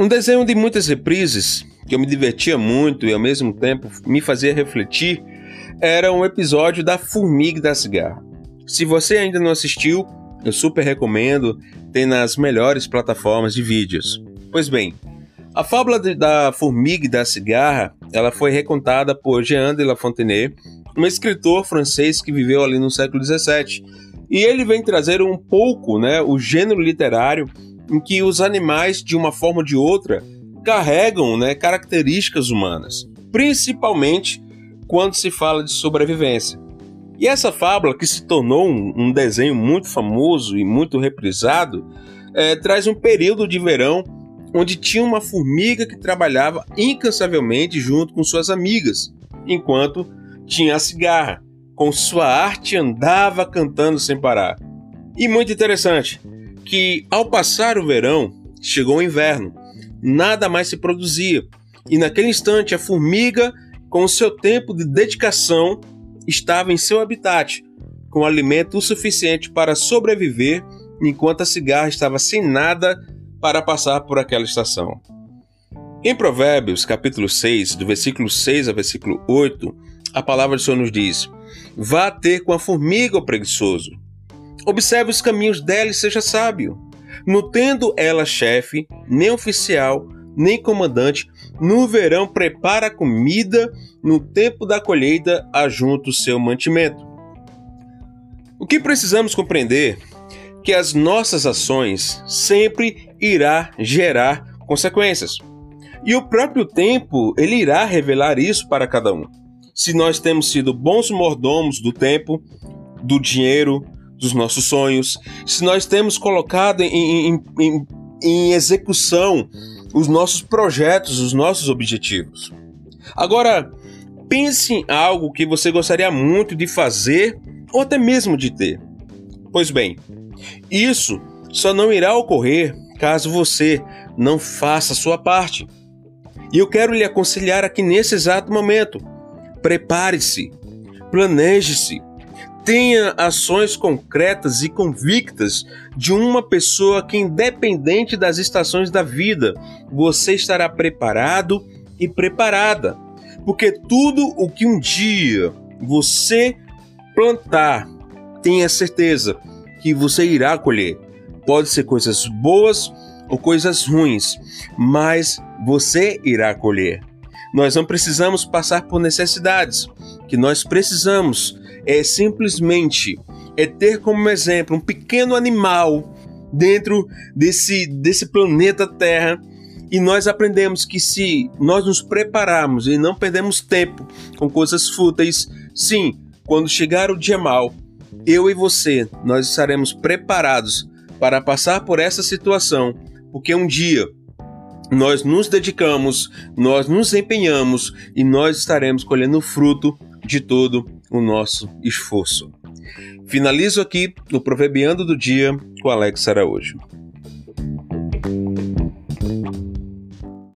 Um desenho de muitas reprises, que eu me divertia muito e ao mesmo tempo me fazia refletir, era um episódio da Formiga da Cigarra. Se você ainda não assistiu, eu super recomendo, tem nas melhores plataformas de vídeos. Pois bem, a fábula de, da Formiga da Cigarra, ela foi recontada por Jean de La Fontenay, um escritor francês que viveu ali no século XVII. E ele vem trazer um pouco né, o gênero literário em que os animais, de uma forma ou de outra, carregam né, características humanas, principalmente quando se fala de sobrevivência. E essa fábula, que se tornou um, um desenho muito famoso e muito reprisado, é, traz um período de verão onde tinha uma formiga que trabalhava incansavelmente junto com suas amigas, enquanto tinha a cigarra, com sua arte andava cantando sem parar. E muito interessante que ao passar o verão, chegou o inverno, nada mais se produzia, e naquele instante a formiga, com o seu tempo de dedicação, estava em seu habitat, com alimento o suficiente para sobreviver, enquanto a cigarra estava sem nada para passar por aquela estação. Em Provérbios, capítulo 6, do versículo 6 ao versículo 8, a palavra do Senhor nos diz: Vá ter com a formiga o preguiçoso. Observe os caminhos dela e seja sábio. Não tendo ela chefe, nem oficial, nem comandante, no verão prepara a comida, no tempo da colheita ajunta o seu mantimento. O que precisamos compreender que as nossas ações sempre irá gerar consequências. E o próprio tempo, ele irá revelar isso para cada um. Se nós temos sido bons mordomos do tempo, do dinheiro, dos nossos sonhos, se nós temos colocado em, em, em, em execução os nossos projetos, os nossos objetivos. Agora, pense em algo que você gostaria muito de fazer ou até mesmo de ter. Pois bem, isso só não irá ocorrer caso você não faça a sua parte. E eu quero lhe aconselhar aqui nesse exato momento: prepare-se, planeje-se, tenha ações concretas e convictas de uma pessoa que, independente das estações da vida, você estará preparado e preparada. Porque tudo o que um dia você plantar, tenha certeza que você irá colher. Pode ser coisas boas ou coisas ruins, mas você irá colher. Nós não precisamos passar por necessidades. Que nós precisamos é simplesmente é ter como exemplo um pequeno animal dentro desse, desse planeta Terra. E nós aprendemos que se nós nos prepararmos e não perdemos tempo com coisas fúteis, sim, quando chegar o dia mal, eu e você, nós estaremos preparados para passar por essa situação, porque um dia nós nos dedicamos, nós nos empenhamos e nós estaremos colhendo o fruto de todo o nosso esforço. Finalizo aqui o Proverbiando do Dia com Alex Araújo.